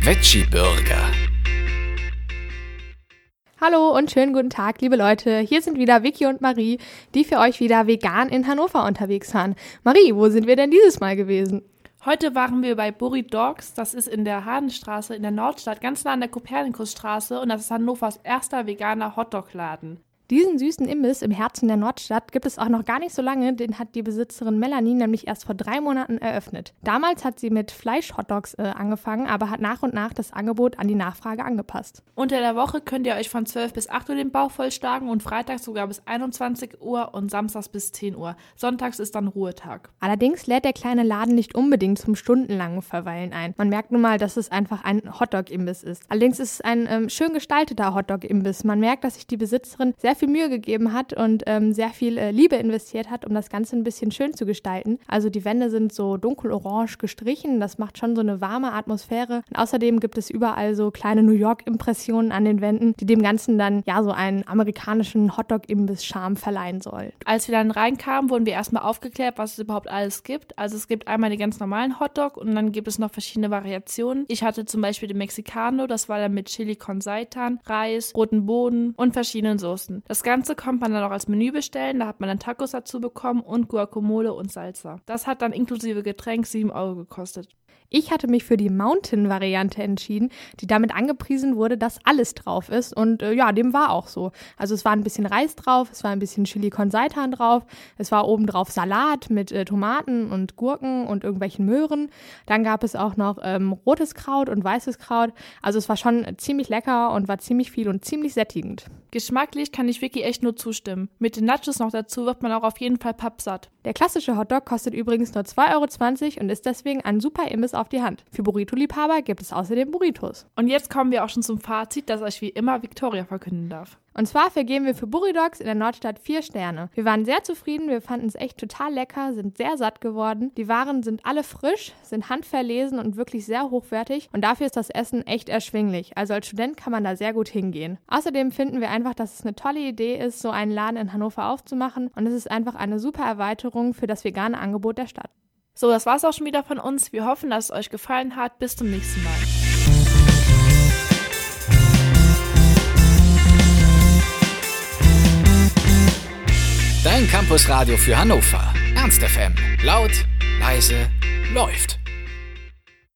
Veggie Burger. Hallo und schönen guten Tag, liebe Leute. Hier sind wieder Vicky und Marie, die für euch wieder vegan in Hannover unterwegs waren. Marie, wo sind wir denn dieses Mal gewesen? Heute waren wir bei Burri Dogs, das ist in der Hadenstraße in der Nordstadt, ganz nah an der Kopernikusstraße und das ist Hannovers erster veganer Hotdog-Laden. Diesen süßen Imbiss im Herzen der Nordstadt gibt es auch noch gar nicht so lange, den hat die Besitzerin Melanie nämlich erst vor drei Monaten eröffnet. Damals hat sie mit Fleisch-Hotdogs äh, angefangen, aber hat nach und nach das Angebot an die Nachfrage angepasst. Unter der Woche könnt ihr euch von 12 bis 8 Uhr den Bauch vollschlagen und freitags sogar bis 21 Uhr und samstags bis 10 Uhr. Sonntags ist dann Ruhetag. Allerdings lädt der kleine Laden nicht unbedingt zum stundenlangen Verweilen ein. Man merkt nun mal, dass es einfach ein Hotdog-Imbiss ist. Allerdings ist es ein ähm, schön gestalteter Hotdog-Imbiss. Man merkt, dass sich die Besitzerin sehr viel Mühe gegeben hat und ähm, sehr viel äh, Liebe investiert hat, um das Ganze ein bisschen schön zu gestalten. Also die Wände sind so dunkelorange gestrichen, das macht schon so eine warme Atmosphäre. Und außerdem gibt es überall so kleine New York-Impressionen an den Wänden, die dem Ganzen dann ja so einen amerikanischen Hotdog-Imbiss-Charme verleihen soll. Als wir dann reinkamen, wurden wir erstmal aufgeklärt, was es überhaupt alles gibt. Also es gibt einmal den ganz normalen Hotdog und dann gibt es noch verschiedene Variationen. Ich hatte zum Beispiel den Mexicano, das war dann mit Chili con Seitan, Reis, roten Boden und verschiedenen Soßen. Das Ganze konnte man dann auch als Menü bestellen. Da hat man dann Tacos dazu bekommen und Guacamole und Salsa. Das hat dann inklusive Getränk 7 Euro gekostet. Ich hatte mich für die Mountain-Variante entschieden, die damit angepriesen wurde, dass alles drauf ist. Und äh, ja, dem war auch so. Also es war ein bisschen Reis drauf, es war ein bisschen Chili con Seitan drauf, es war obendrauf Salat mit äh, Tomaten und Gurken und irgendwelchen Möhren. Dann gab es auch noch ähm, rotes Kraut und weißes Kraut. Also es war schon ziemlich lecker und war ziemlich viel und ziemlich sättigend. Geschmacklich kann ich Vicky echt nur zustimmen. Mit den Nachos noch dazu wird man auch auf jeden Fall pappsatt. Der klassische Hotdog kostet übrigens nur 2,20 Euro und ist deswegen ein super Imbiss auf die Hand. Für Burrito-Liebhaber gibt es außerdem Burritos. Und jetzt kommen wir auch schon zum Fazit, das euch wie immer Victoria verkünden darf. Und zwar vergeben wir für Burridogs in der Nordstadt vier Sterne. Wir waren sehr zufrieden, wir fanden es echt total lecker, sind sehr satt geworden. Die Waren sind alle frisch, sind handverlesen und wirklich sehr hochwertig. Und dafür ist das Essen echt erschwinglich. Also als Student kann man da sehr gut hingehen. Außerdem finden wir einfach, dass es eine tolle Idee ist, so einen Laden in Hannover aufzumachen. Und es ist einfach eine super Erweiterung für das vegane Angebot der Stadt. So, das war's auch schon wieder von uns. Wir hoffen, dass es euch gefallen hat. Bis zum nächsten Mal. Dein Campusradio für Hannover. Ernst FM. Laut, leise, läuft.